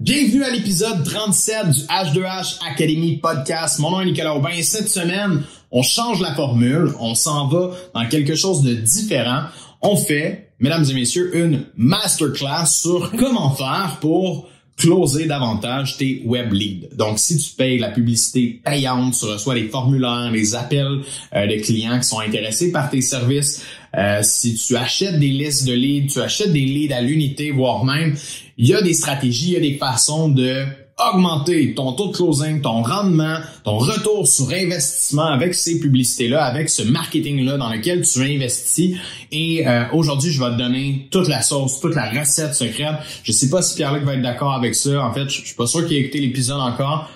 Bienvenue à l'épisode 37 du H2H Academy Podcast. Mon nom est Nicolas Aubin et cette semaine, on change la formule, on s'en va dans quelque chose de différent. On fait, mesdames et messieurs, une masterclass sur comment faire pour closer davantage tes web leads. Donc, si tu payes la publicité payante, tu reçois les formulaires, les appels euh, de clients qui sont intéressés par tes services. Euh, si tu achètes des listes de leads, tu achètes des leads à l'unité, voire même, il y a des stratégies, il y a des façons de augmenter ton taux de closing, ton rendement, ton retour sur investissement avec ces publicités-là, avec ce marketing-là dans lequel tu investis. Et euh, aujourd'hui, je vais te donner toute la sauce, toute la recette secrète. Je sais pas si Pierre-Luc va être d'accord avec ça. En fait, je suis pas sûr qu'il ait écouté l'épisode encore.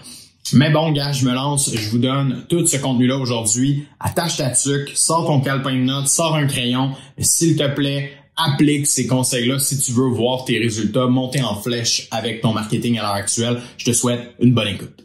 Mais bon, gars, je me lance, je vous donne tout ce contenu-là aujourd'hui. Attache ta tuque, sors ton calepin de notes, sors un crayon. S'il te plaît, applique ces conseils-là si tu veux voir tes résultats monter en flèche avec ton marketing à l'heure actuelle. Je te souhaite une bonne écoute.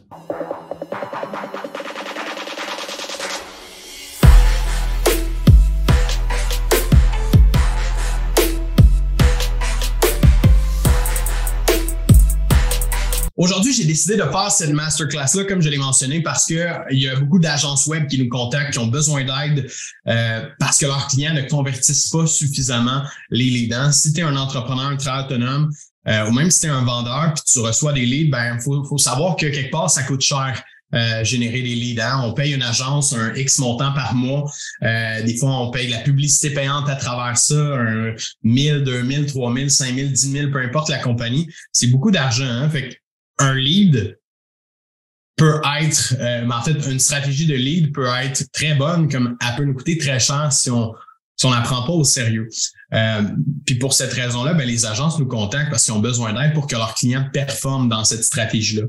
J'ai décidé de faire cette masterclass-là, comme je l'ai mentionné, parce que il y a beaucoup d'agences web qui nous contactent, qui ont besoin d'aide euh, parce que leurs clients ne convertissent pas suffisamment les leads. Hein. Si tu es un entrepreneur, travailleur autonome, euh, ou même si tu es un vendeur puis tu reçois des leads, ben faut, faut savoir que quelque part, ça coûte cher. Euh, générer des leads. Hein. On paye une agence un X montant par mois. Euh, des fois, on paye la publicité payante à travers ça, un 1000, 2000, 3000, 5000, 10 000, peu importe la compagnie. C'est beaucoup d'argent. Hein. Fait un lead peut être, euh, en fait, une stratégie de lead peut être très bonne, comme elle peut nous coûter très cher si on si on n'apprend pas au sérieux. Euh, puis pour cette raison-là, ben, les agences nous contactent parce qu'ils ont besoin d'aide pour que leurs clients performent dans cette stratégie-là.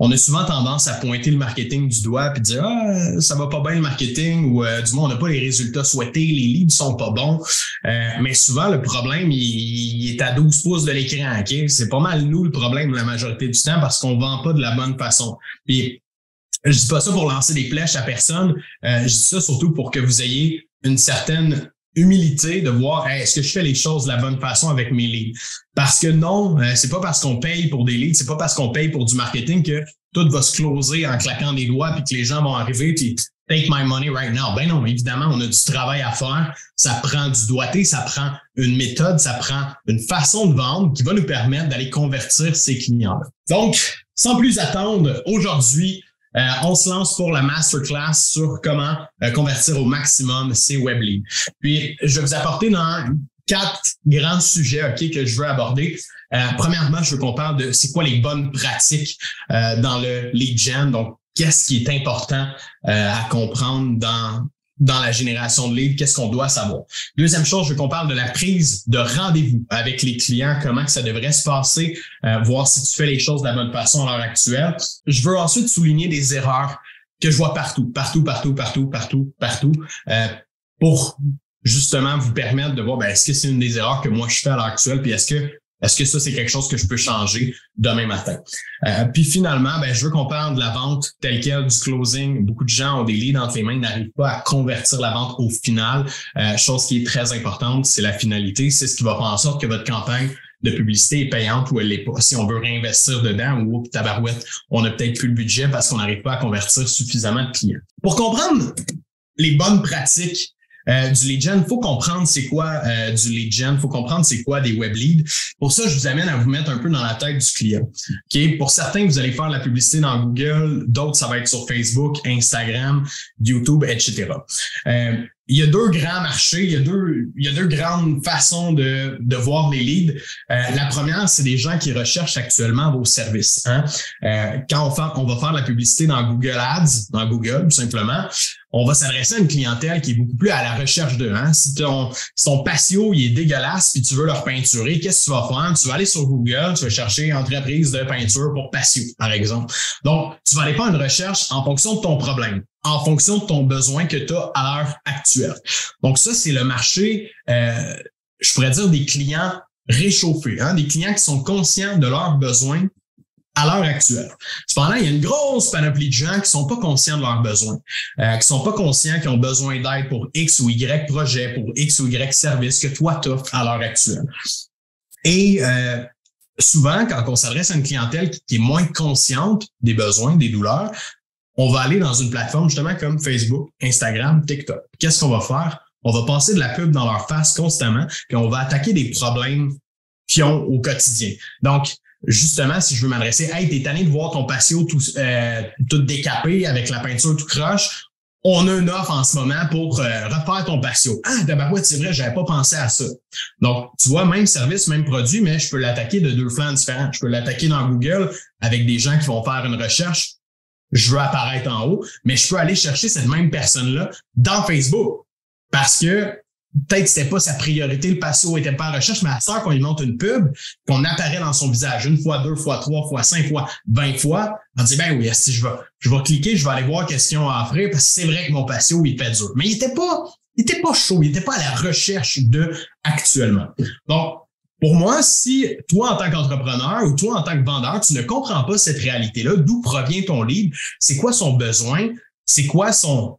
On a souvent tendance à pointer le marketing du doigt puis dire ah ça va pas bien le marketing ou euh, du moins on n'a pas les résultats souhaités, les leads sont pas bons. Euh, mais souvent le problème il, est à 12 pouces de l'écran. Ok, c'est pas mal nous le problème la majorité du temps parce qu'on vend pas de la bonne façon. Puis je dis pas ça pour lancer des flèches à personne. je dis ça surtout pour que vous ayez une certaine humilité de voir est-ce que je fais les choses de la bonne façon avec mes leads? Parce que non, euh, c'est pas parce qu'on paye pour des leads, c'est pas parce qu'on paye pour du marketing que tout va se closer en claquant des doigts puis que les gens vont arriver puis take my money right now. Ben non, évidemment, on a du travail à faire. Ça prend du doigté, ça prend une méthode, ça prend une façon de vendre qui va nous permettre d'aller convertir ces clients-là. Donc, sans plus attendre, aujourd'hui, euh, on se lance pour la masterclass sur comment euh, convertir au maximum ses web leads. Puis, je vais vous apporter dans quatre grands sujets ok, que je veux aborder. Euh, premièrement, je veux qu'on parle de c'est quoi les bonnes pratiques dans le lead gen. Donc, qu'est-ce qui est important à comprendre dans dans la génération de leads, qu'est-ce qu'on doit savoir? Deuxième chose, je veux qu'on parle de la prise de rendez-vous avec les clients, comment que ça devrait se passer, euh, voir si tu fais les choses de la bonne façon à l'heure actuelle. Je veux ensuite souligner des erreurs que je vois partout, partout, partout, partout, partout, partout, euh, pour justement vous permettre de voir ben, est-ce que c'est une des erreurs que moi je fais à l'heure actuelle, puis est-ce que est-ce que ça, c'est quelque chose que je peux changer demain matin? Euh, puis finalement, ben, je veux qu'on parle de la vente telle quelle, du closing. Beaucoup de gens ont des leads entre les mains, n'arrivent pas à convertir la vente au final. Euh, chose qui est très importante, c'est la finalité. C'est ce qui va faire en sorte que votre campagne de publicité est payante ou elle l'est pas. Si on veut réinvestir dedans ou tabarouette, on a peut-être plus le budget parce qu'on n'arrive pas à convertir suffisamment de clients. Pour comprendre les bonnes pratiques euh, du lead gen, faut comprendre c'est quoi euh, du lead gen, faut comprendre c'est quoi des web leads. Pour ça, je vous amène à vous mettre un peu dans la tête du client. Ok, Pour certains, vous allez faire la publicité dans Google, d'autres, ça va être sur Facebook, Instagram, YouTube, etc. il y a deux grands marchés, il y a deux, il y a deux grandes façons de, de voir les leads. Euh, la première, c'est des gens qui recherchent actuellement vos services. Hein? Euh, quand on, fait, va faire la publicité dans Google Ads, dans Google, tout simplement, on va s'adresser à une clientèle qui est beaucoup plus à la recherche de. Hein? Si, ton, si ton patio il est dégueulasse puis tu veux leur peinturer, qu'est-ce que tu vas faire? Tu vas aller sur Google, tu vas chercher entreprise de peinture pour patio, par exemple. Donc, tu vas aller faire une recherche en fonction de ton problème en fonction de ton besoin que tu as à l'heure actuelle. Donc ça, c'est le marché, euh, je pourrais dire, des clients réchauffés, hein, des clients qui sont conscients de leurs besoins à l'heure actuelle. Cependant, il y a une grosse panoplie de gens qui sont pas conscients de leurs besoins, euh, qui sont pas conscients qu'ils ont besoin d'aide pour X ou Y projet, pour X ou Y service que toi tu offres à l'heure actuelle. Et euh, souvent, quand on s'adresse à une clientèle qui est moins consciente des besoins, des douleurs, on va aller dans une plateforme justement comme Facebook, Instagram, TikTok. Qu'est-ce qu'on va faire? On va passer de la pub dans leur face constamment, puis on va attaquer des problèmes qu'ils ont au quotidien. Donc, justement, si je veux m'adresser, hey, t'es tanné de voir ton patio tout, euh, tout décapé avec la peinture tout croche, on a une offre en ce moment pour euh, refaire ton patio. Ah, d'abord, c'est vrai, j'avais pas pensé à ça. Donc, tu vois, même service, même produit, mais je peux l'attaquer de deux flancs différents. Je peux l'attaquer dans Google avec des gens qui vont faire une recherche. Je veux apparaître en haut, mais je peux aller chercher cette même personne-là dans Facebook parce que peut-être c'était pas sa priorité, le patio était pas en recherche, mais à ça, qu'on lui montre une pub, qu'on apparaît dans son visage une fois, deux fois, trois fois, cinq fois, vingt fois, on dit, ben oui, si je vais, je vais cliquer, je vais aller voir qu'est-ce qu'ils ont à offrir, parce que c'est vrai que mon patio, il fait dur. Mais il était pas, il était pas chaud, il était pas à la recherche de actuellement. Donc, pour moi, si toi, en tant qu'entrepreneur ou toi, en tant que vendeur, tu ne comprends pas cette réalité-là, d'où provient ton lead, c'est quoi son besoin, c'est quoi son,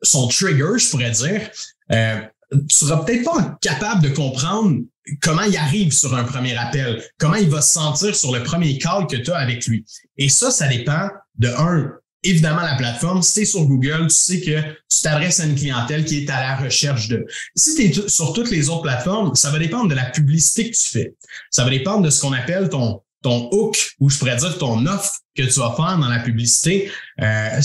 son trigger, je pourrais dire, euh, tu seras peut-être pas capable de comprendre comment il arrive sur un premier appel, comment il va se sentir sur le premier call que tu as avec lui. Et ça, ça dépend de un, évidemment la plateforme. Si tu es sur Google, tu sais que tu t'adresses à une clientèle qui est à la recherche de. Si tu es sur toutes les autres plateformes, ça va dépendre de la publicité que tu fais. Ça va dépendre de ce qu'on appelle ton ton hook ou je pourrais dire ton offre que tu vas faire dans la publicité. Euh,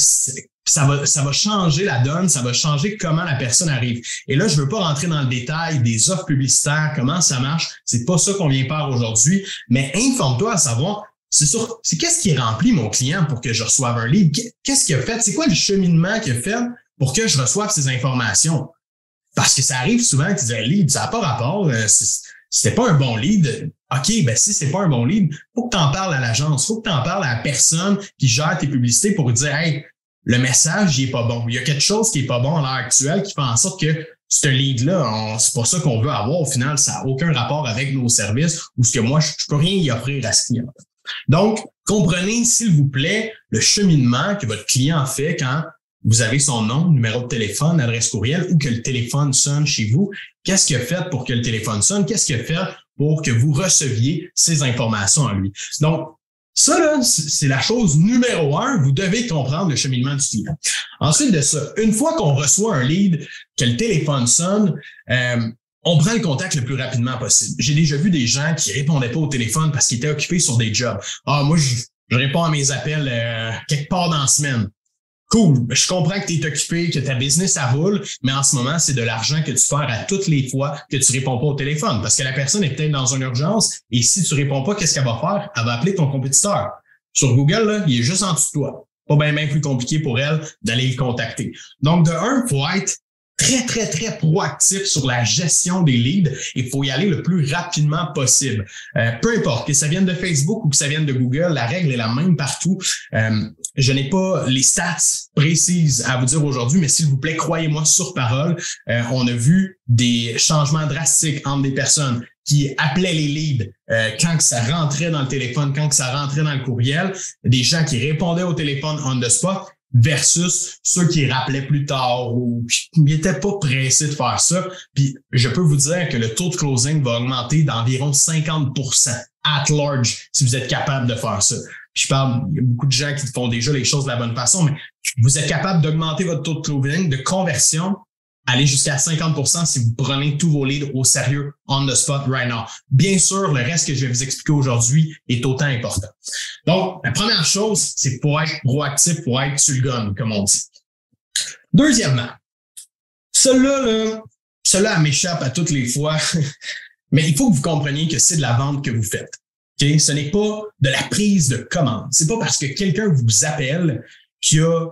ça va, ça va changer la donne, ça va changer comment la personne arrive. Et là, je veux pas rentrer dans le détail des offres publicitaires, comment ça marche. C'est pas ça qu'on vient faire aujourd'hui, mais informe-toi à savoir, c'est sûr, c'est qu'est-ce qui remplit mon client pour que je reçoive un lead? Qu'est-ce qu'il a fait? C'est quoi le cheminement qu'il a fait pour que je reçoive ces informations? Parce que ça arrive souvent qu'ils disent, lead, ça n'a pas rapport, euh, c'était pas un bon lead. OK, ben si c'est pas un bon lead, faut que tu en parles à l'agence, faut que tu en parles à la personne qui gère tes publicités pour dire, hey, le message, il est pas bon. Il y a quelque chose qui est pas bon à l'heure actuelle qui fait en sorte que ce lead-là, c'est pas ça qu'on veut avoir. Au final, ça n'a aucun rapport avec nos services ou ce que moi, je, je peux rien y offrir à ce client. Donc, comprenez, s'il vous plaît, le cheminement que votre client fait quand vous avez son nom, numéro de téléphone, adresse courriel ou que le téléphone sonne chez vous. Qu'est-ce qu'il a fait pour que le téléphone sonne? Qu'est-ce qu'il a fait pour que vous receviez ces informations à lui? Donc, ça, c'est la chose numéro un. Vous devez comprendre le cheminement du client. Ensuite de ça, une fois qu'on reçoit un lead, que le téléphone sonne, euh, on prend le contact le plus rapidement possible. J'ai déjà vu des gens qui répondaient pas au téléphone parce qu'ils étaient occupés sur des jobs. Ah, moi, je, réponds à mes appels euh, quelque part dans la semaine. Cool. Je comprends que tu es occupé, que ta business, ça roule, mais en ce moment, c'est de l'argent que tu perds à toutes les fois que tu réponds pas au téléphone parce que la personne est peut-être dans une urgence et si tu réponds pas, qu'est-ce qu'elle va faire? Elle va appeler ton compétiteur. Sur Google, là, il est juste en dessous de toi. Pas bien, bien plus compliqué pour elle d'aller le contacter. Donc, de un, faut être très, très, très proactif sur la gestion des leads. Il faut y aller le plus rapidement possible. Euh, peu importe que ça vienne de Facebook ou que ça vienne de Google, la règle est la même partout. Euh, je n'ai pas les stats précises à vous dire aujourd'hui, mais s'il vous plaît, croyez-moi sur parole. Euh, on a vu des changements drastiques entre des personnes qui appelaient les leads quand que ça rentrait dans le téléphone, quand que ça rentrait dans le courriel, des gens qui répondaient au téléphone on the spot versus ceux qui rappelaient plus tard ou qui n'étaient pas pressés de faire ça. Puis je peux vous dire que le taux de closing va augmenter d'environ 50% at large si vous êtes capable de faire ça. je parle, il y a beaucoup de gens qui font déjà les choses de la bonne façon, mais vous êtes capable d'augmenter votre taux de closing, de conversion aller jusqu'à 50% si vous prenez tous vos leads au sérieux on the spot right now. Bien sûr, le reste que je vais vous expliquer aujourd'hui est autant important. Donc, la première chose, c'est pour être proactif, pour être sur le gun, comme on dit. Deuxièmement, cela, là, cela m'échappe à toutes les fois, mais il faut que vous compreniez que c'est de la vente que vous faites. Okay? Ce n'est pas de la prise de commande. C'est pas parce que quelqu'un vous appelle qu'il a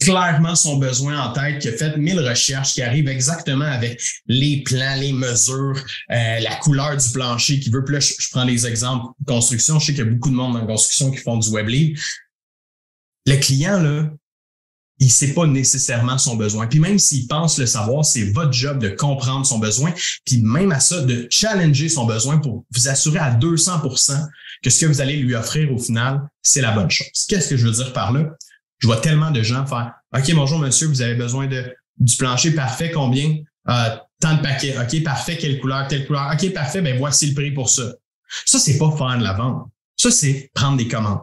clairement son besoin en tête, qui a fait mille recherches, qui arrive exactement avec les plans, les mesures, euh, la couleur du plancher qui veut. Puis là, je, prends les exemples construction. Je sais qu'il y a beaucoup de monde en construction qui font du web. Le client, là, il sait pas nécessairement son besoin. Puis même s'il pense le savoir, c'est votre job de comprendre son besoin. Puis même à ça, de challenger son besoin pour vous assurer à 200% que ce que vous allez lui offrir au final, c'est la bonne chose. Qu'est-ce que je veux dire par là? Je vois tellement de gens faire OK, bonjour monsieur, vous avez besoin de du plancher parfait, combien? Euh, tant de paquets. OK, parfait, quelle couleur, telle couleur. OK, parfait, ben voici le prix pour ça. Ça, c'est pas faire de la vente. Ça, c'est prendre des commandes.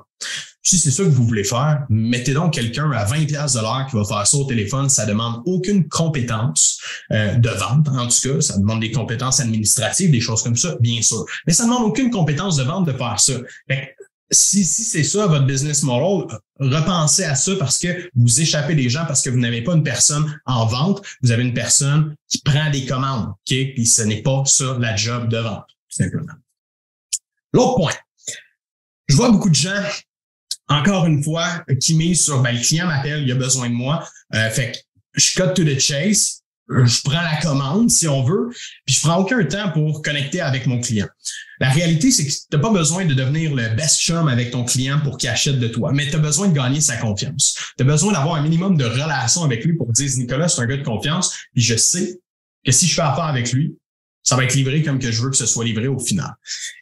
Si c'est ça que vous voulez faire, mettez donc quelqu'un à 20 pièces de l'heure qui va faire ça au téléphone. Ça demande aucune compétence euh, de vente, en tout cas. Ça demande des compétences administratives, des choses comme ça, bien sûr. Mais ça demande aucune compétence de vente de faire ça. Si, si c'est ça votre business model, repensez à ça parce que vous échappez des gens parce que vous n'avez pas une personne en vente, vous avez une personne qui prend des commandes, ok? Puis ce n'est pas ça la job de vente, simplement. L'autre point, je vois beaucoup de gens encore une fois, qui mise sur ben, le client m'appelle, il a besoin de moi. Euh, fait que je cut to the chase, je prends la commande si on veut, puis je prends aucun temps pour connecter avec mon client. La réalité, c'est que tu n'as pas besoin de devenir le best chum avec ton client pour qu'il achète de toi, mais tu as besoin de gagner sa confiance. Tu as besoin d'avoir un minimum de relation avec lui pour dire Nicolas, c'est un gars de confiance, puis je sais que si je fais affaire avec lui, ça va être livré comme que je veux que ce soit livré au final.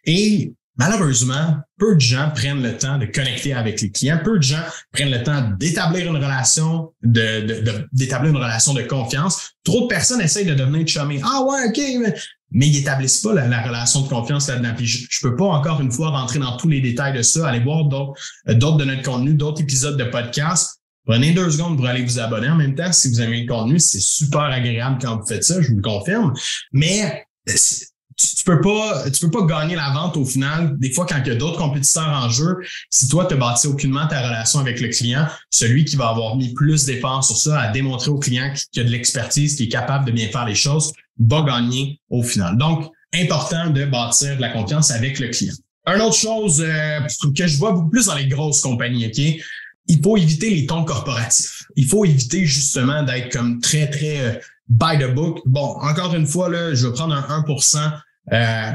Et Malheureusement, peu de gens prennent le temps de connecter avec les clients. Peu de gens prennent le temps d'établir une relation, de, d'établir une relation de confiance. Trop de personnes essayent de devenir chummy. Ah ouais, ok, mais, mais ils établissent pas la, relation de confiance là-dedans. Puis je, je peux pas encore une fois rentrer dans tous les détails de ça. Allez voir d'autres, d'autres de notre contenu, d'autres épisodes de podcast. Prenez deux secondes pour aller vous abonner en même temps si vous aimez le contenu. C'est super agréable quand vous faites ça, je vous le confirme. Mais tu, peux pas tu peux pas gagner la vente au final. Des fois, quand il y a d'autres compétiteurs en jeu, si toi, tu bâti aucunement ta relation avec le client, celui qui va avoir mis plus d'efforts sur ça, à démontrer au client qu'il a de l'expertise, qu'il est capable de bien faire les choses, va gagner au final. Donc, important de bâtir de la confiance avec le client. Une autre chose euh, que je vois beaucoup plus dans les grosses compagnies, OK? Il faut éviter les tons corporatifs. Il faut éviter justement d'être comme très, très euh, by the book. Bon, encore une fois, là, je vais prendre un 1% euh,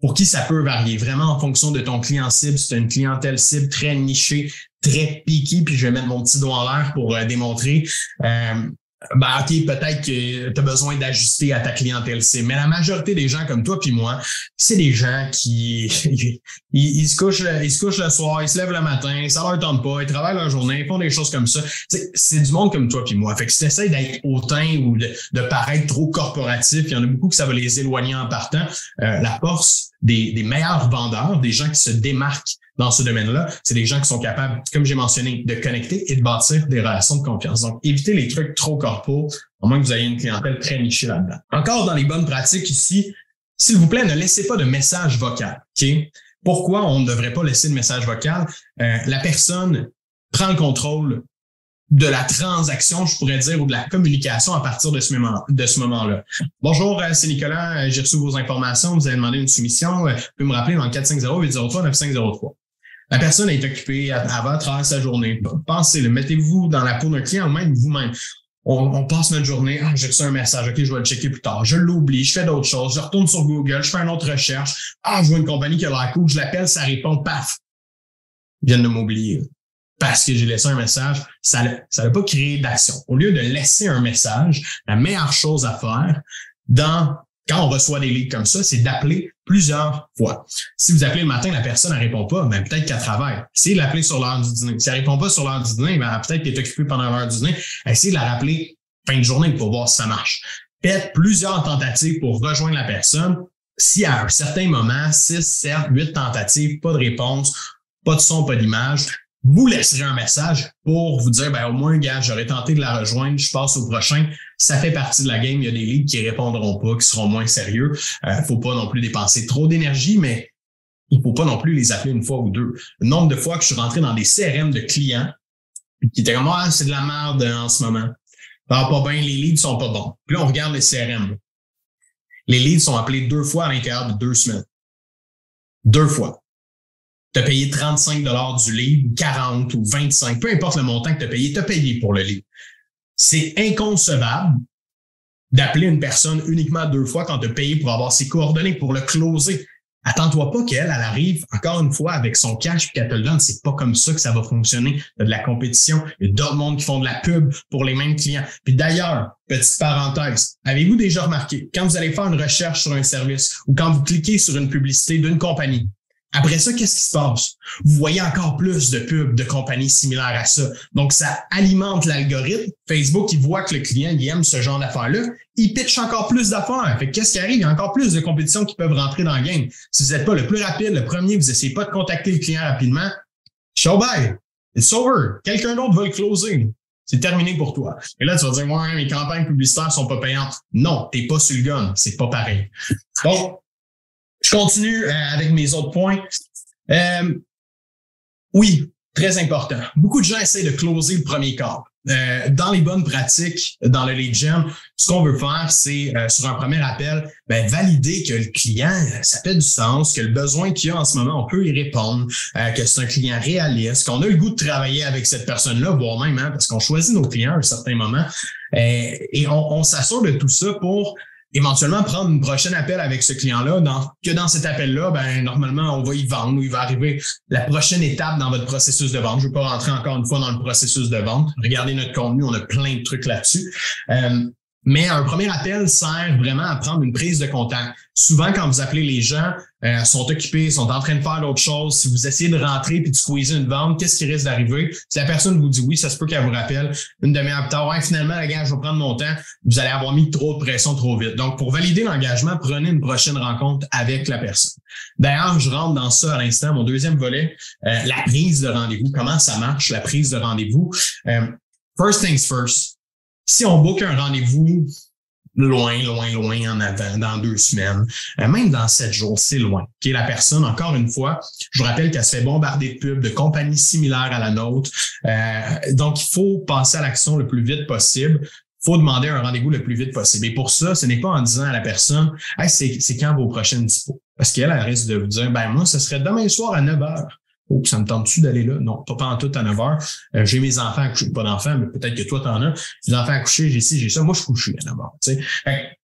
pour qui ça peut varier vraiment en fonction de ton client cible. C'est une clientèle cible très nichée, très piquée, puis je vais mettre mon petit doigt en l'air pour euh, démontrer. Euh, ben, OK, peut-être que tu as besoin d'ajuster à ta clientèle cible. Mais la majorité des gens comme toi puis moi, c'est des gens qui ils, se couchent, ils se couchent le soir, ils se lèvent le matin, ça leur tente pas, ils travaillent leur journée, ils font des choses comme ça. C'est du monde comme toi puis moi. Fait que si tu d'être hautain ou de, de, paraître trop corporatif, il y en a beaucoup que ça va les éloigner en partant. Euh, la force des, des meilleurs vendeurs, des gens qui se démarquent dans ce domaine-là, c'est des gens qui sont capables, comme j'ai mentionné, de connecter et de bâtir des relations de confiance. Donc, évitez les trucs trop corpo, à moins que vous ayez une clientèle très nichée là-dedans. Encore dans les bonnes pratiques ici, s'il vous plaît, ne laissez pas de message vocal. OK? Pourquoi on ne devrait pas laisser de message vocal? Euh, la personne prend le contrôle de la transaction, je pourrais dire, ou de la communication à partir de ce moment de ce moment-là. Bonjour, euh, c'est Nicolas, euh, j'ai reçu vos informations, vous avez demandé une soumission, vous pouvez me rappeler dans le 450 803 9503. La personne est occupée, à va travers sa journée. Pensez, le mettez-vous dans la peau d'un client même vous-même. On, passe notre journée, ah, j'ai reçu un message, ok, je vais le checker plus tard. Je l'oublie, je fais d'autres choses, je retourne sur Google, je fais une autre recherche. Ah, je vois une compagnie qui a l'air cool, je l'appelle, ça répond, paf. Ils viennent de m'oublier. Parce que j'ai laissé un message, ça n'a pas créé d'action. Au lieu de laisser un message, la meilleure chose à faire dans quand on reçoit des leads comme ça, c'est d'appeler plusieurs fois. Si vous appelez le matin, la personne ne répond pas, ben peut-être qu'elle travaille. Essayez de l'appeler sur l'heure du dîner. Si elle répond pas sur l'heure du dîner, ben peut-être qu'elle est occupée pendant l'heure du dîner. Essayez de la rappeler fin de journée pour voir si ça marche. Faites plusieurs tentatives pour rejoindre la personne. Si à un certain moment, 6, 7, 8 tentatives, pas de réponse, pas de son, pas d'image, vous laisserez un message pour vous dire, ben, au moins, gars, j'aurais tenté de la rejoindre, je passe au prochain. Ça fait partie de la game. Il y a des leads qui répondront pas, qui seront moins sérieux. Euh, faut pas non plus dépenser trop d'énergie, mais il faut pas non plus les appeler une fois ou deux. Le nombre de fois que je suis rentré dans des CRM de clients qui étaient comme, ah, c'est de la merde en ce moment. Ah, pas bien, les leads sont pas bons. Puis là, on regarde les CRM. Les leads sont appelés deux fois à l'intérieur de deux semaines. Deux fois tu as payé 35 du livre, 40 ou 25, peu importe le montant que tu as payé, tu as payé pour le livre. C'est inconcevable d'appeler une personne uniquement deux fois quand tu as payé pour avoir ses coordonnées, pour le closer. Attends-toi pas qu'elle, elle arrive encore une fois avec son cash et qu'elle te le donne. C'est pas comme ça que ça va fonctionner. Il y a de la compétition. Il y a d'autres mondes qui font de la pub pour les mêmes clients. Puis d'ailleurs, petite parenthèse, avez-vous déjà remarqué, quand vous allez faire une recherche sur un service ou quand vous cliquez sur une publicité d'une compagnie, Après ça, qu'est-ce qui se passe? Vous voyez encore plus de pubs de compagnies similaires à ça. Donc, ça alimente l'algorithme. Facebook, il voit que le client il aime ce genre d'affaires-là. Il pitch encore plus d'affaires. Fait qu'est-ce qui arrive? Il y a encore plus de compétitions qui peuvent rentrer dans le game. Si vous n'êtes pas le plus rapide, le premier, vous essayez pas de contacter le client rapidement, show bye. It's over. Quelqu'un d'autre va le closer. C'est terminé pour toi. Et là, tu vas dire, ouais, mes campagnes publicitaires sont pas payantes. Non, t'es pas sur le gun. C'est pas pareil. Bon, je continue euh, avec mes autres points. Euh, oui, très important. Beaucoup de gens essaient de closer le premier corps. Euh, dans les bonnes pratiques, dans le lead gen, ce qu'on veut faire, c'est sur un premier appel, ben, valider que le client, ça fait du sens, que le besoin qu'il a en ce moment, on peut y répondre, que c'est un client réaliste, qu'on a le goût de travailler avec cette personne-là, voire même, hein, parce qu'on choisit nos clients à un certain moment, et on s'assure de tout ça pour éventuellement prendre une prochaine appel avec ce client-là, dans, que dans cet appel-là, ben, normalement, on va y vendre ou il va arriver la prochaine étape dans votre processus de vente. Je ne veux pas rentrer encore une fois dans le processus de vente. Regardez notre contenu, on a plein de trucs là-dessus. Euh, mais un premier appel sert vraiment à prendre une prise de contact. Souvent, quand vous appelez les gens, euh, sont occupés, sont en train de faire d'autres choses. Si vous essayez de rentrer puis de squeezer une vente, qu'est-ce qui risque d'arriver? Si la personne vous dit oui, ça se peut qu'elle vous rappelle une demi-heure plus tard. Ouais, finalement, la gars, je vais prendre mon temps. Vous allez avoir mis trop de pression trop vite. Donc, pour valider l'engagement, prenez une prochaine rencontre avec la personne. D'ailleurs, je rentre dans ça à l'instant, mon deuxième volet, euh, la prise de rendez-vous. Comment ça marche, la prise de rendez-vous? Euh, first things first si on book un rendez-vous loin, loin, loin en avant, dans deux semaines, euh, même dans sept jours, c'est loin. Qui la personne, encore une fois, je vous rappelle qu'elle se fait bombarder de pubs de compagnies similaires à la nôtre. Euh, donc, il faut passer à l'action le plus vite possible. Faut demander un rendez-vous le plus vite possible. Et pour ça, ce n'est pas en disant à la personne, c'est quand vos prochaines dispos? Parce qu'elle, elle risque de vous dire, ben moi, ce serait demain soir à 9 heures. Oh, ça me tente-tu d'aller là? Non, pas, en tout à 9 heures. Euh, j'ai mes enfants à coucher, pas d'enfants, mais peut-être que toi, t'en as. J'ai des enfants à coucher, j'ai ci, j'ai ça. Moi, je suis couché à 9 heures. Tu sais.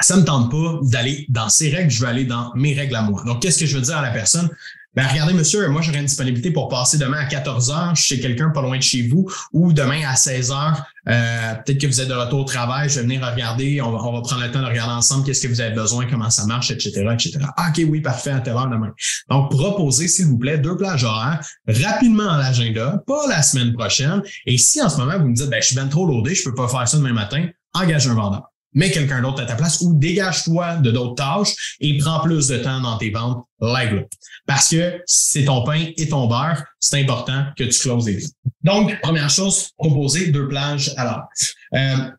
ça me tente pas d'aller dans ses règles, je veux aller dans mes règles à moi. Donc, qu'est-ce que je veux dire à la personne? Ben, regardez, monsieur, moi, j'aurai une disponibilité pour passer demain à 14 heures chez quelqu'un pas loin de chez vous ou demain à 16 heures. Euh, peut-être que vous êtes de retour au travail, je vais venir regarder, on va, on va prendre le temps de regarder ensemble qu'est-ce que vous avez besoin, comment ça marche, etc., etc. Ah, OK, oui, parfait, à telle heure demain. Donc, proposez, s'il vous plaît, deux plages horaires rapidement dans l'agenda, pas la semaine prochaine. Et si en ce moment, vous me dites, ben, je suis bien trop loadé, je peux pas faire ça demain matin, engage un vendeur mets quelqu'un d'autre à ta place ou dégage-toi de d'autres tâches et prends plus de temps dans tes ventes live Parce que c'est ton pain et ton beurre, c'est important que tu closes les Donc, première chose, proposer deux plages à l'heure. Euh,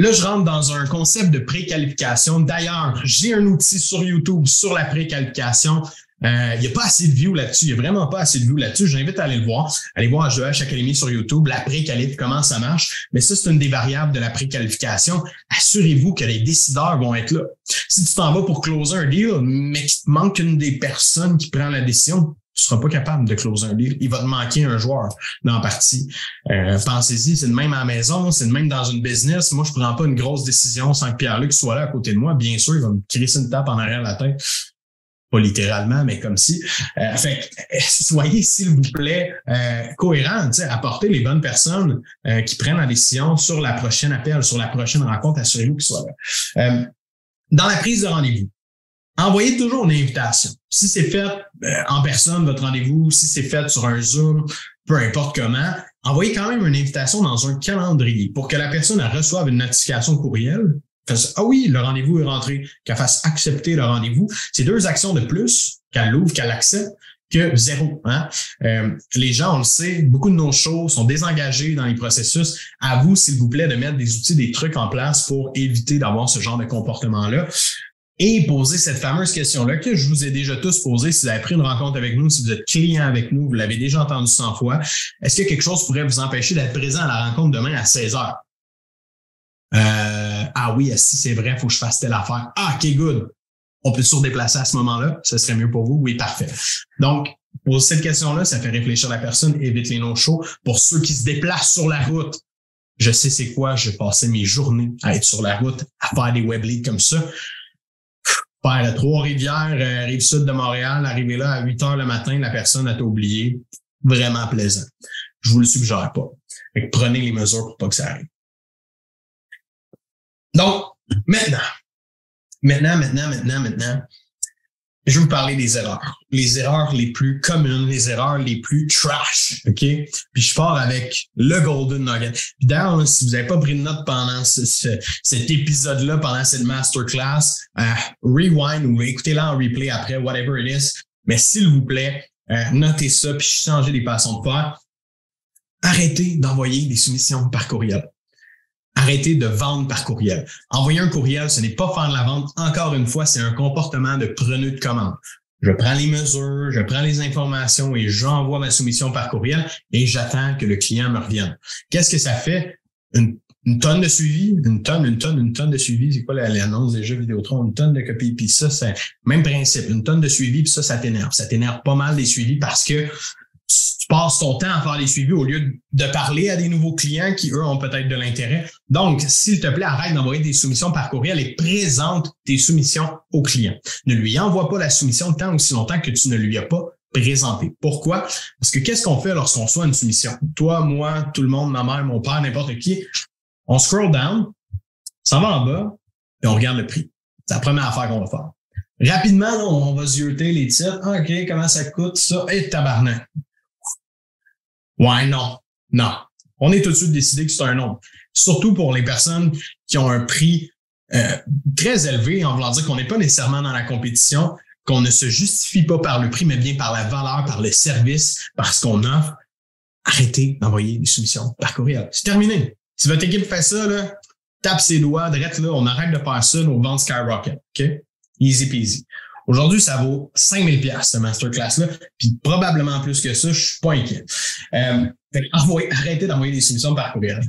Là, je rentre dans un concept de préqualification. D'ailleurs, j'ai un outil sur YouTube sur la préqualification. Euh, il n'y a pas assez de views là-dessus. Il n'y a vraiment pas assez de views là-dessus. J'invite à aller le voir. Allez voir H2H Academy sur YouTube, la préqualif, comment ça marche. Mais ça, c'est une des variables de la préqualification. Assurez-vous que les décideurs vont être là. Si tu t'en vas pour closer un deal, mais qu'il te manque une des personnes qui prend la décision, tu seras pas capable de closer un deal. Il va te manquer un joueur dans la partie. Euh, Pensez-y, c'est le même à la maison, c'est le même dans une business. Moi, je prends pas une grosse décision sans que Pierre-Luc soit là à côté de moi. Bien sûr, il va me crisser une tape en arrière de la tête pas littéralement, mais comme si. Euh, fait, soyez, s'il vous plaît, euh, cohérents, apportez les bonnes personnes euh, qui prennent la décision sur la prochaine appel, sur la prochaine rencontre, assurez-vous qu'ils soient là. Euh, dans la prise de rendez-vous, envoyez toujours une invitation. Si c'est fait en personne, votre rendez-vous, si c'est fait sur un Zoom, peu importe comment, envoyez quand même une invitation dans un calendrier pour que la personne reçoive une notification courriel ah oui, le rendez-vous est rentré, qu'elle fasse accepter le rendez-vous. C'est deux actions de plus qu'elle l'ouvre, qu'elle accepte que zéro. Hein? Euh, les gens, on le sait, beaucoup de nos shows sont désengagés dans les processus. À vous, s'il vous plaît, de mettre des outils, des trucs en place pour éviter d'avoir ce genre de comportement-là. Et poser cette fameuse question-là que je vous ai déjà tous posée si vous avez pris une rencontre avec nous, si vous êtes client avec nous, vous l'avez déjà entendu 100 fois. Est-ce que quelque chose pourrait vous empêcher d'être présent à la rencontre demain à 16 heures? Euh, ah oui, si c'est vrai, faut que je fasse telle affaire. Ah, OK, good. On peut se déplacer à ce moment-là? Ce serait mieux pour vous? Oui, parfait. Donc, pour cette question-là, ça fait réfléchir la personne, évite les no-shows. Pour ceux qui se déplacent sur la route, je sais c'est quoi, je passais mes journées à être sur la route, à faire des web leads comme ça. Faire Trois-Rivières, euh, rive sud de Montréal, arriver là à 8 heures le matin, la personne a oublié. Vraiment plaisant. Je vous le suggère pas. prenez les mesures pour pas que ça arrive. Donc, maintenant, maintenant, maintenant, maintenant, maintenant, je vais vous parler des erreurs. Les erreurs les plus communes, les erreurs les plus trash, OK? Puis je pars avec le Golden Nugget. Puis d'ailleurs, si vous n'avez pas pris de note pendant cet épisode-là, pendant cette masterclass, euh, rewind ou écoutez-la en replay après, whatever it is. Mais s'il vous plaît, euh, notez ça puis changez les façons de faire. Arrêtez d'envoyer des soumissions par courriel. Arrêtez de vendre par courriel. Envoyer un courriel, ce n'est pas faire de la vente. Encore une fois, c'est un comportement de preneur de commande. Je prends les mesures, je prends les informations et j'envoie ma soumission par courriel et j'attends que le client me revienne. Qu'est-ce que ça fait? Une, tonne de suivi, une tonne, une tonne, une tonne de suivi. C'est quoi l'annonce des jeux Vidéotron? Une tonne de copies. Puis ça, c'est même principe. Une tonne de suivi, puis ça, ça t'énerve. Ça t'énerve pas mal des suivis parce que passes ton temps à faire des suivis au lieu de parler à des nouveaux clients qui, eux, ont peut-être de l'intérêt. Donc, s'il te plaît, arrête d'envoyer des soumissions par courriel et présente tes soumissions au client. Ne lui envoie pas la soumission tant aussi longtemps que tu ne lui as pas présenté. Pourquoi? Parce que qu'est-ce qu'on fait lorsqu'on reçoit une soumission? Toi, moi, tout le monde, ma mère, mon père, n'importe qui, on scroll down, ça va en bas et on regarde le prix. C'est la première affaire qu'on va faire. Rapidement, on va zioter les titres. Ah, OK, comment ça coûte ça? Et tabarnak. Ouais, non, non. On est tout de suite décidé que c'est un non. Surtout pour les personnes qui ont un prix euh, très élevé, en voulant dire qu'on n'est pas nécessairement dans la compétition, qu'on ne se justifie pas par le prix, mais bien par la valeur, par le service, parce qu'on offre. Arrêtez d'envoyer des soumissions par courriel. C'est terminé. Si votre équipe fait ça, là, tape ses doigts, direct là, on arrête de faire ça, nos ventes skyrocket. OK? Easy peasy. Aujourd'hui, ça vaut 5000 pièces ce masterclass-là, puis probablement plus que ça, je suis pas inquiet. Euh, arrêtez d'envoyer des soumissions par courriel.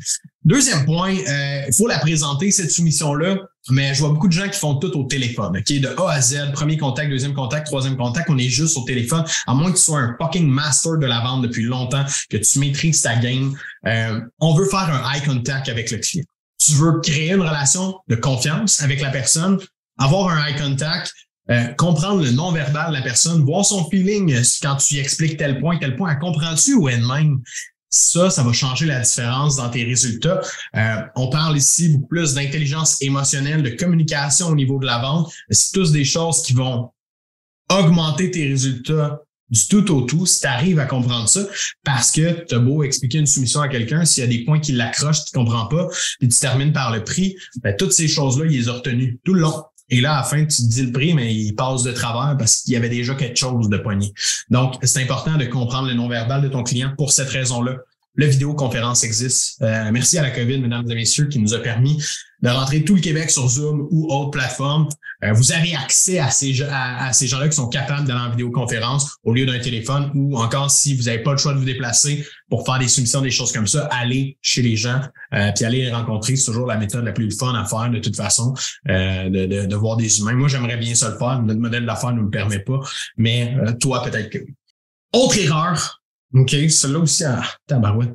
Deuxième point, euh, il faut la présenter, cette soumission-là, mais je vois beaucoup de gens qui font tout au téléphone, OK? De A à Z, premier contact, deuxième contact, troisième contact, on est juste au téléphone, à moins que tu sois un fucking master de la vente depuis longtemps, que tu maîtrises ta game. Euh, on veut faire un eye contact avec le client. Tu veux créer une relation de confiance avec la personne, avoir un eye contact, euh, comprendre le non-verbal de la personne, voir son feeling euh, quand tu lui expliques tel point, tel point, elle comprend-tu ou elle-même? Ça, ça va changer la différence dans tes résultats. Euh, on parle ici beaucoup plus d'intelligence émotionnelle, de communication au niveau de la vente. C'est tous des choses qui vont augmenter tes résultats du tout au tout si tu arrives à comprendre ça parce que tu as beau expliquer une soumission à quelqu'un, s'il y a des points qui l'accrochent, tu comprends pas, puis tu termines par le prix, ben, toutes ces choses-là, il les a retenues tout le long. Et là, à la fin, tu te dis le prix, mais il passe de travers parce qu'il y avait déjà quelque chose de poigné. Donc, c'est important de comprendre le non-verbal de ton client pour cette raison-là. Le vidéoconférence existe. Euh, merci à la COVID, mesdames et messieurs, qui nous a permis de rentrer tout le Québec sur Zoom ou autre plateforme. Euh, vous avez accès à ces, gens-là qui sont capables d'aller en vidéoconférence au lieu d'un téléphone ou encore si vous n'avez pas le choix de vous déplacer pour faire des soumissions, des choses comme ça, allez chez les gens euh, puis allez les rencontrer. C'est toujours la méthode la plus fun à faire de toute façon, euh, de, voir des humains. Moi, j'aimerais bien ça le faire. Notre modèle d'affaires ne me permet pas, mais toi, peut-être que... Autre erreur, OK, celle-là aussi, ah, tabarouette.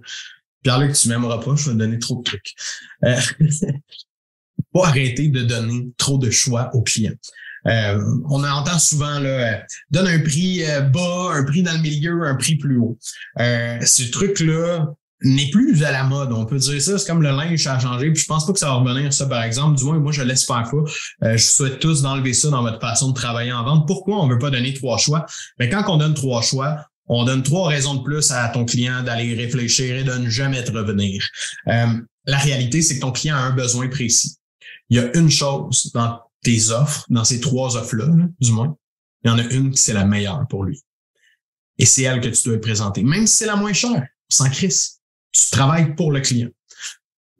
Pierre-Luc, tu m'aimeras pas, je vais te donner trop de trucs. pas arrêter de donner trop de choix aux clients. Euh, on entend souvent là, euh, donne un prix euh, bas, un prix dans le milieu, un prix plus haut. ce truc-là n'est plus à la mode. On peut dire ça, c'est comme le linge a changé. Puis je pense pas que ça va revenir ça, par exemple. Du moins, moi, je l'espère pas. je souhaite tous d'enlever ça dans votre façon de travailler en vente. Pourquoi on veut pas donner trois choix? Mais quand on donne trois choix, on donne trois raisons de plus à ton client d'aller réfléchir et de ne jamais te revenir. la réalité, c'est que ton client a un besoin précis il y a une chose dans tes offres, dans ces trois offres-là, du moins, il y en a une qui c'est la meilleure pour lui. Et c'est elle que tu dois présenter. Même si c'est la moins chère, sans crise. Tu travailles pour le client.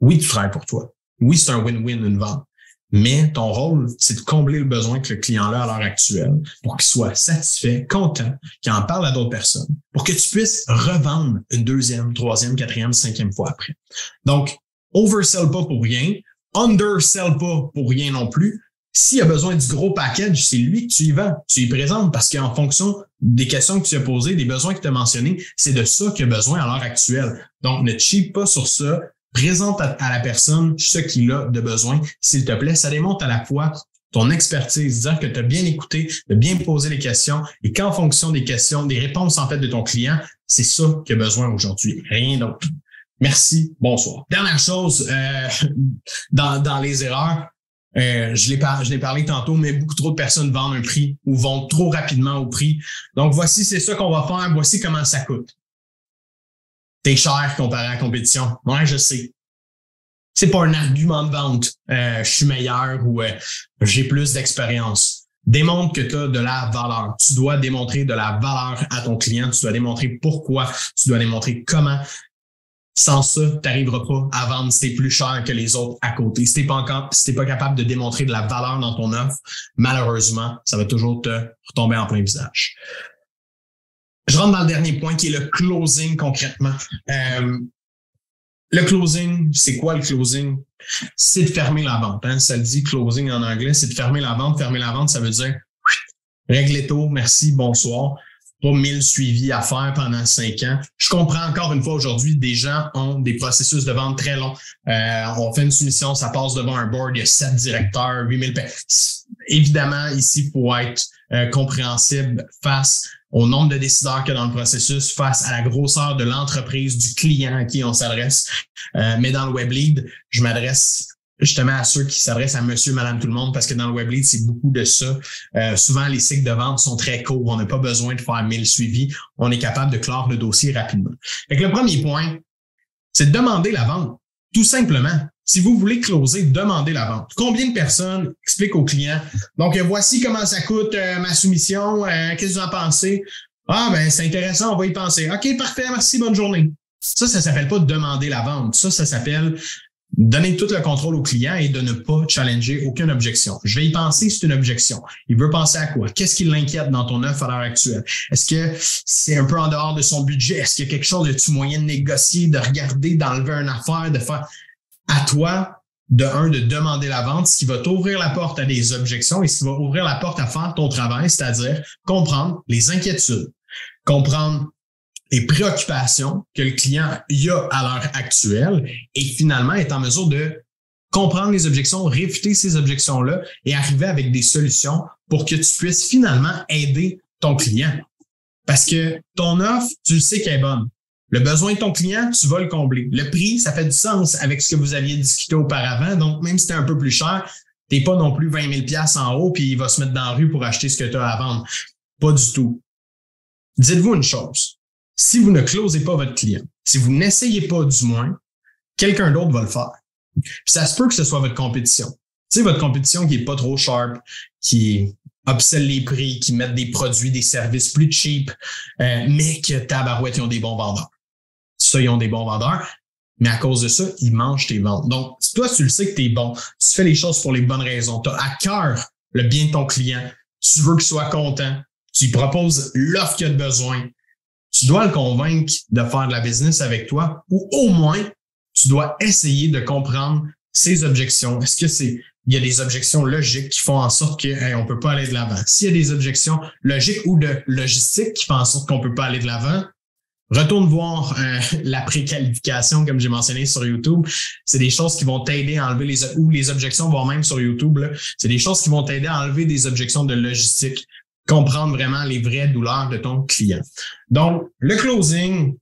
Oui, tu travailles pour toi. Oui, c'est un win-win, une vente. Mais ton rôle, c'est de combler le besoin que le client a à l'heure actuelle pour qu'il soit satisfait, content, qu'il en parle à d'autres personnes, pour que tu puisses revendre une deuxième, troisième, quatrième, cinquième fois après. Donc, oversell pas pour rien, undersell pas pour rien non plus. S'il a besoin du gros package, c'est lui que tu y vends. Tu y présentes parce qu'en fonction des questions que tu as posées, des besoins que tu as mentionnés, c'est de ça qu'il a besoin à l'heure actuelle. Donc, ne cheap pas sur ça. Présente à, la personne ce qu'il a de besoin, s'il te plaît. Ça démontre à la fois ton expertise, dire que tu as bien écouté, de bien poser les questions et qu'en fonction des questions, des réponses en fait de ton client, c'est ça qu'il a besoin aujourd'hui, rien d'autre. Merci, bonsoir. Dernière chose, euh, dans, les erreurs, Euh, je l'ai par, parlé tantôt, mais beaucoup trop de personnes vendent un prix ou vont trop rapidement au prix. Donc, voici, c'est ça qu'on va faire. Voici comment ça coûte. T'es cher comparé à la compétition. Ouais, je sais. C'est pas un argument de vente. Euh, je suis meilleur ou j'ai plus d'expérience. Démontre que tu as de la valeur. Tu dois démontrer de la valeur à ton client. Tu dois démontrer pourquoi. Tu dois démontrer comment. Sans ça, tu n'arriveras pas à vendre si t'es plus cher que les autres à côté. Si t'es pas encore, si t'es pas capable de démontrer de la valeur dans ton offre, malheureusement, ça va toujours te retomber en plein visage. Je rentre dans le dernier point qui est le closing concrètement. Euh, le closing, c'est quoi le closing? C'est de fermer la vente. Hein? Ça le dit closing en anglais, c'est de fermer la vente. Fermer la vente, ça veut dire règle tôt, merci, bonsoir pas mille suivis à faire pendant cinq ans. Je comprends encore une fois aujourd'hui, des gens ont des processus de vente très longs. Euh, on fait une soumission, ça passe devant un board, il y a sept directeurs, 8000 Évidemment, ici, pour être euh, compréhensible face au nombre de décideurs qu'il y a dans le processus, face à la grosseur de l'entreprise, du client à qui on s'adresse. Euh, mais dans le web lead, je m'adresse justement à ceux qui s'adressent à monsieur, madame, tout le monde, parce que dans le web lead, c'est beaucoup de ça. Euh, souvent, les cycles de vente sont très courts. On n'a pas besoin de faire mille suivis. On est capable de clore le dossier rapidement. Fait le premier point, c'est de demander la vente. Tout simplement. Si vous voulez closer, demandez la vente. Combien de personnes expliquent au client? Donc, voici comment ça coûte euh, ma soumission. Euh, qu'est-ce que vous en pensez? Ah, ben, c'est intéressant, on va y penser. OK, parfait, merci, bonne journée. Ça, ça s'appelle pas demander la vente. Ça, ça s'appelle donner tout le contrôle au client et de ne pas challenger aucune objection. Je vais y penser, c'est une objection. Il veut penser à quoi? Qu'est-ce qui l'inquiète dans ton offre à l'heure actuelle? Est-ce que c'est un peu en dehors de son budget? Est-ce qu'il y a quelque chose de moyen de négocier, de regarder, d'enlever une affaire, de faire? À toi de un, de demander la vente, ce qui va t'ouvrir la porte à des objections et ce qui va ouvrir la porte à faire ton travail, c'est-à-dire comprendre les inquiétudes, comprendre les préoccupations que le client a à l'heure actuelle et finalement être en mesure de comprendre les objections, réfuter ces objections-là et arriver avec des solutions pour que tu puisses finalement aider ton client. Parce que ton offre, tu le sais qu'elle est bonne. Le besoin de ton client, tu vas le combler. Le prix, ça fait du sens avec ce que vous aviez discuté auparavant. Donc, même si c'est un peu plus cher, t'es pas non plus 20 000 en haut puis il va se mettre dans la rue pour acheter ce que tu as à vendre. Pas du tout. Dites-vous une chose si vous ne closez pas votre client, si vous n'essayez pas du moins, quelqu'un d'autre va le faire. ça se peut que ce soit votre compétition. Tu sais, votre compétition qui est pas trop sharp, qui obsèle les prix, qui mettent des produits, des services plus cheap, euh, mais que tabarouette, ils ont des bons vendeurs. Ça, ils ont des bons vendeurs, mais à cause de ça, ils mangent tes ventes. Donc, toi, tu le sais que tu es bon, tu fais les choses pour les bonnes raisons, tu as à cœur le bien de ton client, tu veux qu'il soit content, tu lui proposes l'offre qu'il a besoin, tu dois le convaincre de faire de la business avec toi ou au moins, tu dois essayer de comprendre ses objections. Est-ce que c'est il y a des objections logiques qui font en sorte qu'on ne peut pas aller de l'avant. S'il y a des objections logiques ou de logistique qui font en sorte qu'on peut pas aller de l'avant, retourne voir euh, la préqualification, comme j'ai mentionné sur YouTube. C'est des choses qui vont t'aider à enlever les ou les objections, voire même sur YouTube. C'est des choses qui vont t'aider à enlever des objections de logistique comprendre vraiment les vraies douleurs de ton client. Donc, le closing,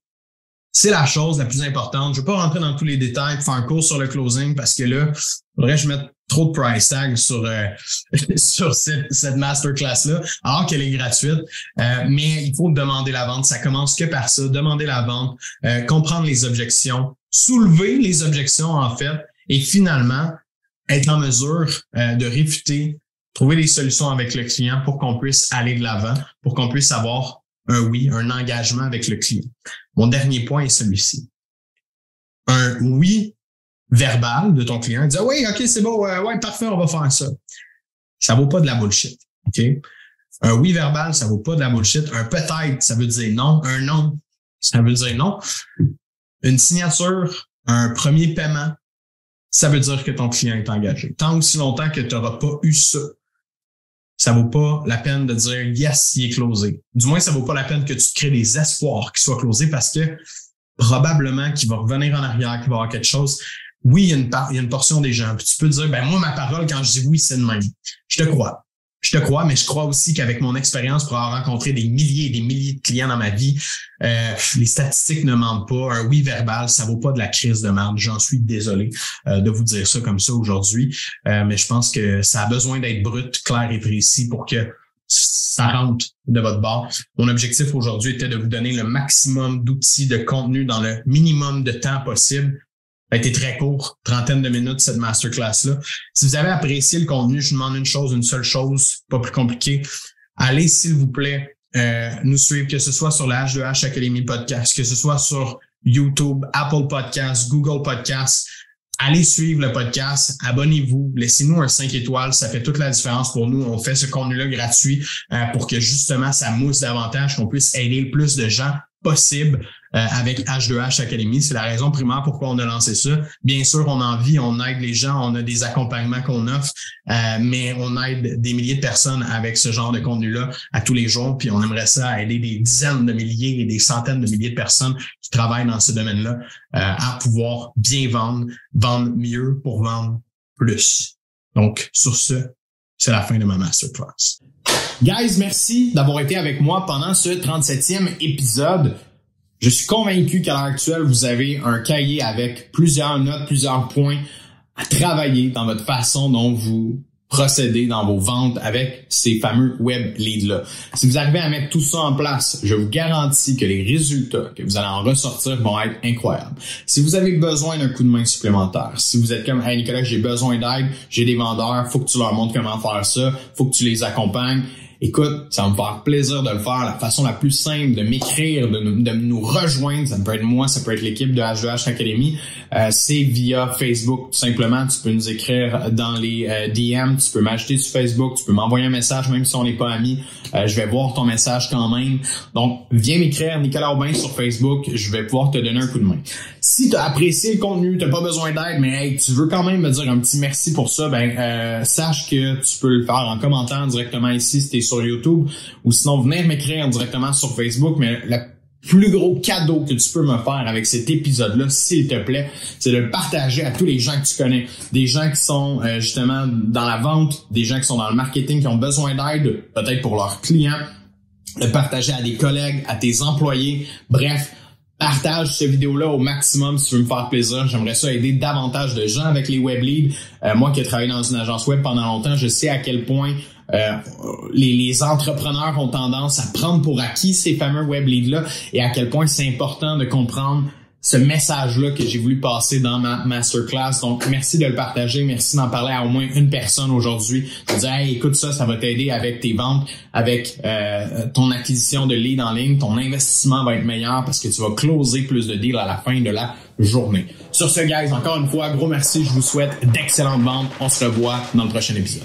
c'est la chose la plus importante. Je ne vais pas rentrer dans tous les détails, faire un cours sur le closing parce que là, faudrait que je mette trop de price tag sur euh, sur cette, cette masterclass là, alors qu'elle est gratuite. Euh, mais il faut demander la vente. Ça commence que par ça. Demander la vente, euh, comprendre les objections, soulever les objections en fait, et finalement être en mesure de réfuter trouver des solutions avec le client pour qu'on puisse aller de l'avant, pour qu'on puisse avoir un oui, un engagement avec le client. Mon dernier point est celui-ci. Un oui verbal de ton client, dire oui, OK, c'est bon, ouais, parfait, on va faire ça. Ça vaut pas de la bullshit. Un oui verbal, ça vaut pas de la bullshit. Un peut-être, ça veut dire non. Un non, ça veut dire non. Une signature, un premier paiement, ça veut dire que ton client est engagé. Tant aussi longtemps que tu n'auras pas eu ça, ça vaut pas la peine de dire yes, il est closé. Du moins, ça vaut pas la peine que tu crées des espoirs qu'il soit closé parce que probablement qu'il va revenir en arrière, qu'il va avoir quelque chose. Oui, il y a une, part, il y a une portion des gens. Puis tu peux dire, ben moi, ma parole, quand je dis oui, c'est de même. Je te crois. Je te crois, mais je crois aussi qu'avec mon expérience pour avoir rencontré des milliers et des milliers de clients dans ma vie, euh, les statistiques ne mentent pas. Un oui verbal, ça vaut pas de la crise de merde. J'en suis désolé euh, de vous dire ça comme ça aujourd'hui, euh, mais je pense que ça a besoin d'être brut, clair et précis pour que ça rentre de votre bord. Mon objectif aujourd'hui était de vous donner le maximum d'outils de contenu dans le minimum de temps possible a été très court, trentaine de minutes, cette masterclass-là. Si vous avez apprécié le contenu, je vous demande une chose, une seule chose, pas plus compliqué. Allez, s'il vous plaît, euh, nous suivre, que ce soit sur la H2H Academy Podcast, que ce soit sur YouTube, Apple Podcast, Google Podcast. Allez suivre le podcast, abonnez-vous, laissez-nous un 5 étoiles, ça fait toute la différence pour nous. On fait ce contenu-là gratuit euh, pour que justement ça mousse davantage, qu'on puisse aider le plus de gens possible euh, avec H2H Academy. C'est la raison primaire pourquoi on a lancé ça. Bien sûr, on en vit, on aide les gens, on a des accompagnements qu'on offre, euh, mais on aide des milliers de personnes avec ce genre de contenu-là à tous les jours. Puis on aimerait ça aider des dizaines de milliers et des centaines de milliers de personnes qui travaillent dans ce domaine-là euh, à pouvoir bien vendre, vendre mieux pour vendre plus. Donc, sur ce, c'est la fin de ma masterclass. Guys, merci d'avoir été avec moi pendant ce 37e épisode. Je suis convaincu qu'à l'heure actuelle, vous avez un cahier avec plusieurs notes, plusieurs points à travailler dans votre façon dont vous procédez dans vos ventes avec ces fameux web leads-là. Si vous arrivez à mettre tout ça en place, je vous garantis que les résultats que vous allez en ressortir vont être incroyables. Si vous avez besoin d'un coup de main supplémentaire, si vous êtes comme, hey Nicolas, j'ai besoin d'aide, j'ai des vendeurs, faut que tu leur montres comment faire ça, faut que tu les accompagnes, écoute, ça va me faire plaisir de le faire. La façon la plus simple de m'écrire, de, de, nous rejoindre, ça peut être moi, ça peut être l'équipe de H2H Academy, euh, c'est via Facebook. Tout simplement, tu peux nous écrire dans les euh, DM, tu peux m'ajouter sur Facebook, tu peux m'envoyer un message même si on n'est pas amis. Euh, je vais voir ton message quand même. Donc, viens m'écrire Nicolas Aubin sur Facebook, je vais pouvoir te donner un coup de main. Si tu as apprécié le contenu, tu pas besoin d'aide, mais tu veux quand même me dire un petit merci pour ça, ben sache que tu peux le faire en commentant directement ici si tu YouTube ou sinon venir m'écrire directement sur Facebook. Mais le plus gros cadeau que tu peux me faire avec cet épisode-là, s'il te plaît, c'est de le partager à tous les gens que tu connais. Des gens qui sont euh, justement dans la vente, des gens qui sont dans le marketing, qui ont besoin d'aide, peut-être pour leurs clients, de partager à des collègues, à tes employés. Bref, partage cette vidéo-là au maximum si tu veux me faire plaisir. J'aimerais ça aider davantage de gens avec les web leads. Euh, moi qui ai travaillé dans une agence web pendant longtemps, je sais à quel point euh, les, les, entrepreneurs ont tendance à prendre pour acquis ces fameux web leads-là et à quel point c'est important de comprendre ce message-là que j'ai voulu passer dans ma masterclass. Donc, merci de le partager. Merci d'en parler à au moins une personne aujourd'hui. De dire, hey, écoute ça, ça va t'aider avec tes ventes, avec euh, ton acquisition de leads en ligne. Ton investissement va être meilleur parce que tu vas closer plus de deals à la fin de la journée. Sur ce, guys, encore une fois, gros merci. Je vous souhaite d'excellentes ventes. On se revoit dans le prochain épisode.